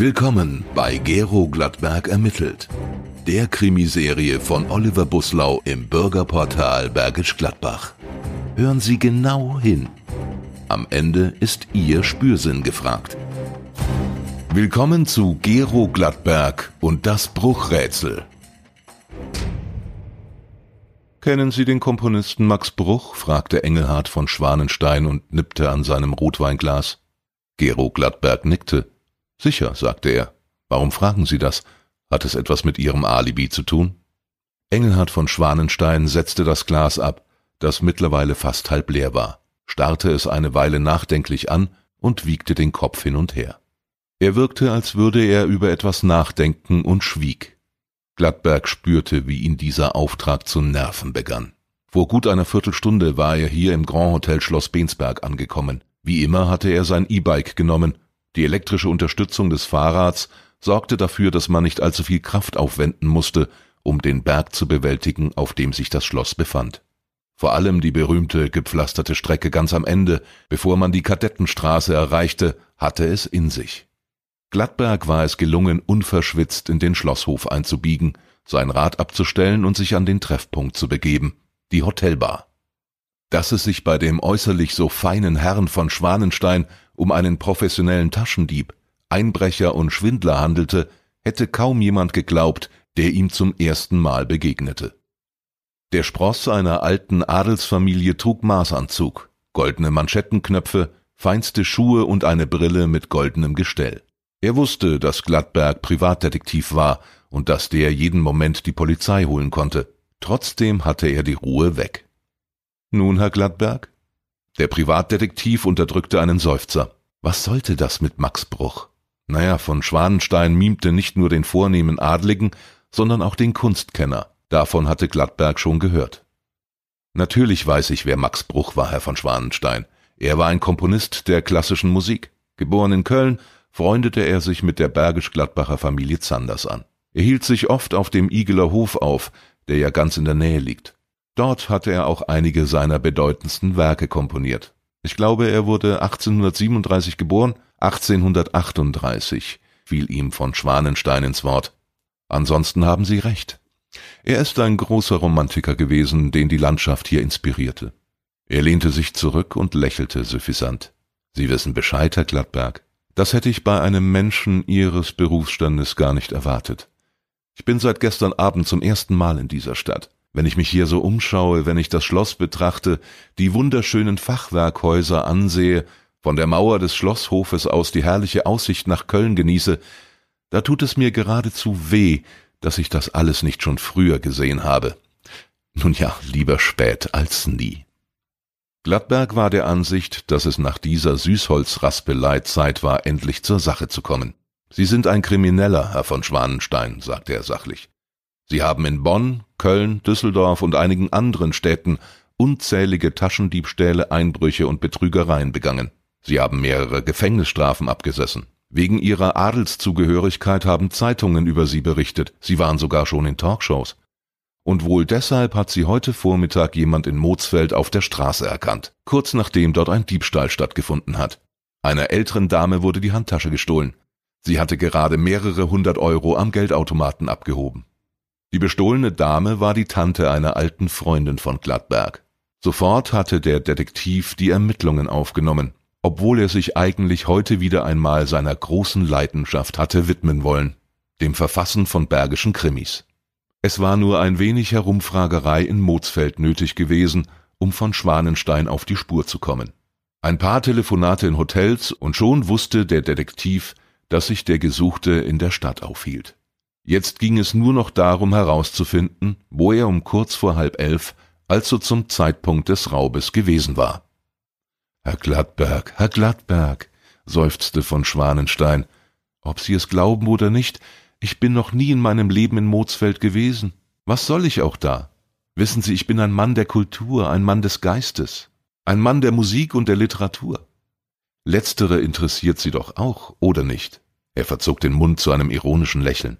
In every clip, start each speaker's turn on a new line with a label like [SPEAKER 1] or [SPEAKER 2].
[SPEAKER 1] Willkommen bei Gero Gladberg ermittelt. Der Krimiserie von Oliver Buslau im Bürgerportal Bergisch Gladbach. Hören Sie genau hin. Am Ende ist Ihr Spürsinn gefragt. Willkommen zu Gero Gladberg und das Bruchrätsel.
[SPEAKER 2] Kennen Sie den Komponisten Max Bruch? fragte Engelhard von Schwanenstein und nippte an seinem Rotweinglas. Gero Gladberg nickte. Sicher, sagte er. Warum fragen Sie das? Hat es etwas mit Ihrem Alibi zu tun? Engelhard von Schwanenstein setzte das Glas ab, das mittlerweile fast halb leer war, starrte es eine Weile nachdenklich an und wiegte den Kopf hin und her. Er wirkte, als würde er über etwas nachdenken und schwieg. Gladberg spürte, wie ihn dieser Auftrag zu nerven begann. Vor gut einer Viertelstunde war er hier im Grand Hotel Schloss Bensberg angekommen. Wie immer hatte er sein E-Bike genommen. Die elektrische Unterstützung des Fahrrads sorgte dafür, dass man nicht allzu viel Kraft aufwenden musste, um den Berg zu bewältigen, auf dem sich das Schloss befand. Vor allem die berühmte gepflasterte Strecke ganz am Ende, bevor man die Kadettenstraße erreichte, hatte es in sich. Gladberg war es gelungen, unverschwitzt in den Schlosshof einzubiegen, sein Rad abzustellen und sich an den Treffpunkt zu begeben, die Hotelbar. Dass es sich bei dem äußerlich so feinen Herrn von Schwanenstein um einen professionellen Taschendieb, Einbrecher und Schwindler handelte, hätte kaum jemand geglaubt, der ihm zum ersten Mal begegnete. Der Spross einer alten Adelsfamilie trug Maßanzug, goldene Manschettenknöpfe, feinste Schuhe und eine Brille mit goldenem Gestell. Er wusste, dass Gladberg Privatdetektiv war und dass der jeden Moment die Polizei holen konnte. Trotzdem hatte er die Ruhe weg. Nun, Herr Gladberg? Der Privatdetektiv unterdrückte einen Seufzer. Was sollte das mit Max Bruch? Naja, von Schwanenstein mimte nicht nur den vornehmen Adligen, sondern auch den Kunstkenner. Davon hatte Gladberg schon gehört. Natürlich weiß ich, wer Max Bruch war, Herr von Schwanenstein. Er war ein Komponist der klassischen Musik, geboren in Köln freundete er sich mit der Bergisch-Gladbacher Familie Zanders an. Er hielt sich oft auf dem Igeler Hof auf, der ja ganz in der Nähe liegt. Dort hatte er auch einige seiner bedeutendsten Werke komponiert. Ich glaube, er wurde 1837 geboren, 1838 fiel ihm von Schwanenstein ins Wort. Ansonsten haben Sie recht. Er ist ein großer Romantiker gewesen, den die Landschaft hier inspirierte. Er lehnte sich zurück und lächelte suffisant. Sie wissen Bescheid, Herr Gladberg. Das hätte ich bei einem Menschen Ihres Berufsstandes gar nicht erwartet. Ich bin seit gestern Abend zum ersten Mal in dieser Stadt. Wenn ich mich hier so umschaue, wenn ich das Schloss betrachte, die wunderschönen Fachwerkhäuser ansehe, von der Mauer des Schlosshofes aus die herrliche Aussicht nach Köln genieße, da tut es mir geradezu weh, dass ich das alles nicht schon früher gesehen habe. Nun ja, lieber spät als nie. Gladberg war der Ansicht, dass es nach dieser Süßholzraspelei Zeit war, endlich zur Sache zu kommen. Sie sind ein Krimineller, Herr von Schwanenstein, sagte er sachlich. Sie haben in Bonn, Köln, Düsseldorf und einigen anderen Städten unzählige Taschendiebstähle, Einbrüche und Betrügereien begangen. Sie haben mehrere Gefängnisstrafen abgesessen. Wegen ihrer Adelszugehörigkeit haben Zeitungen über sie berichtet, sie waren sogar schon in Talkshows und wohl deshalb hat sie heute Vormittag jemand in Mozfeld auf der Straße erkannt, kurz nachdem dort ein Diebstahl stattgefunden hat. Einer älteren Dame wurde die Handtasche gestohlen. Sie hatte gerade mehrere hundert Euro am Geldautomaten abgehoben. Die bestohlene Dame war die Tante einer alten Freundin von Gladberg. Sofort hatte der Detektiv die Ermittlungen aufgenommen, obwohl er sich eigentlich heute wieder einmal seiner großen Leidenschaft hatte widmen wollen, dem Verfassen von bergischen Krimis. Es war nur ein wenig Herumfragerei in Mozfeld nötig gewesen, um von Schwanenstein auf die Spur zu kommen. Ein paar Telefonate in Hotels und schon wusste der Detektiv, dass sich der Gesuchte in der Stadt aufhielt. Jetzt ging es nur noch darum herauszufinden, wo er um kurz vor halb elf, also zum Zeitpunkt des Raubes gewesen war. Herr Gladberg, Herr Gladberg, seufzte von Schwanenstein, ob Sie es glauben oder nicht, ich bin noch nie in meinem Leben in Mozfeld gewesen. Was soll ich auch da? Wissen Sie, ich bin ein Mann der Kultur, ein Mann des Geistes, ein Mann der Musik und der Literatur. Letztere interessiert Sie doch auch, oder nicht? Er verzog den Mund zu einem ironischen Lächeln.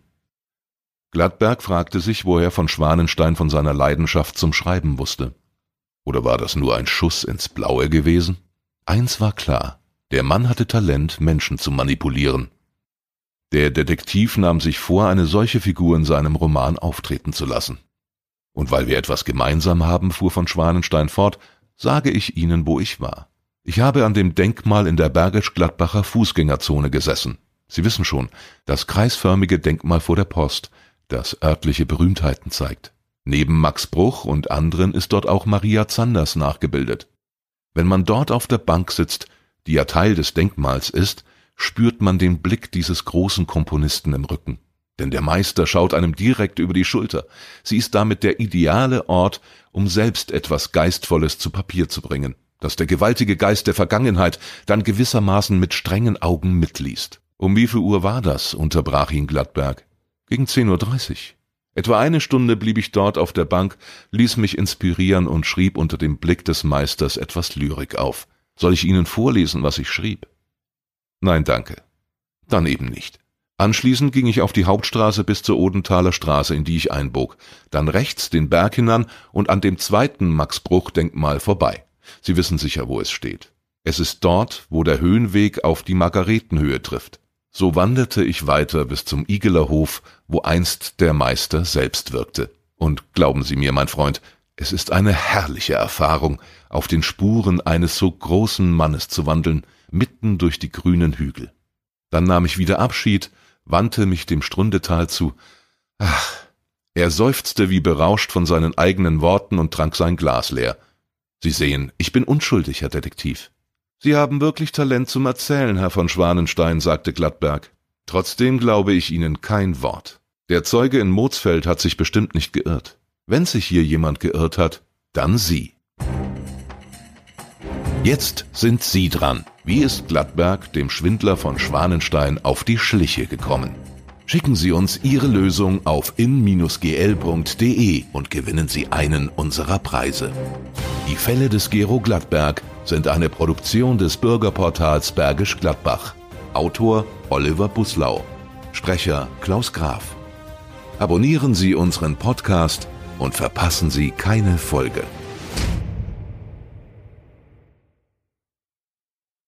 [SPEAKER 2] Gladberg fragte sich, woher von Schwanenstein von seiner Leidenschaft zum Schreiben wusste. Oder war das nur ein Schuss ins Blaue gewesen? Eins war klar, der Mann hatte Talent, Menschen zu manipulieren. Der Detektiv nahm sich vor, eine solche Figur in seinem Roman auftreten zu lassen. Und weil wir etwas gemeinsam haben, fuhr von Schwanenstein fort, sage ich Ihnen, wo ich war. Ich habe an dem Denkmal in der Bergisch-Gladbacher Fußgängerzone gesessen. Sie wissen schon, das kreisförmige Denkmal vor der Post, das örtliche Berühmtheiten zeigt. Neben Max Bruch und anderen ist dort auch Maria Zanders nachgebildet. Wenn man dort auf der Bank sitzt, die ja Teil des Denkmals ist, spürt man den Blick dieses großen Komponisten im Rücken. Denn der Meister schaut einem direkt über die Schulter. Sie ist damit der ideale Ort, um selbst etwas Geistvolles zu Papier zu bringen, das der gewaltige Geist der Vergangenheit dann gewissermaßen mit strengen Augen mitliest. Um wie viel Uhr war das? unterbrach ihn Gladberg. Gegen 10.30 Uhr. Etwa eine Stunde blieb ich dort auf der Bank, ließ mich inspirieren und schrieb unter dem Blick des Meisters etwas Lyrik auf. Soll ich Ihnen vorlesen, was ich schrieb? Nein, danke. Dann eben nicht. Anschließend ging ich auf die Hauptstraße bis zur Odenthaler Straße, in die ich einbog, dann rechts den Berg hinan und an dem zweiten Max-Bruch-Denkmal vorbei. Sie wissen sicher, wo es steht. Es ist dort, wo der Höhenweg auf die Margaretenhöhe trifft. So wanderte ich weiter bis zum Igeler Hof, wo einst der Meister selbst wirkte. Und glauben Sie mir, mein Freund, es ist eine herrliche Erfahrung, auf den Spuren eines so großen Mannes zu wandeln, mitten durch die grünen Hügel. Dann nahm ich wieder Abschied, wandte mich dem Strundetal zu. Ach, er seufzte wie berauscht von seinen eigenen Worten und trank sein Glas leer. Sie sehen, ich bin unschuldig, Herr Detektiv. Sie haben wirklich Talent zum Erzählen, Herr von Schwanenstein, sagte Gladberg. Trotzdem glaube ich Ihnen kein Wort. Der Zeuge in Mozfeld hat sich bestimmt nicht geirrt. Wenn sich hier jemand geirrt hat, dann Sie. Jetzt sind Sie dran. Wie ist Gladberg dem Schwindler von Schwanenstein auf die Schliche gekommen? Schicken Sie uns Ihre Lösung auf in-gl.de und gewinnen Sie einen unserer Preise. Die Fälle des Gero Gladberg sind eine Produktion des Bürgerportals Bergisch Gladbach. Autor Oliver Buslau. Sprecher Klaus Graf. Abonnieren Sie unseren Podcast und verpassen Sie keine Folge.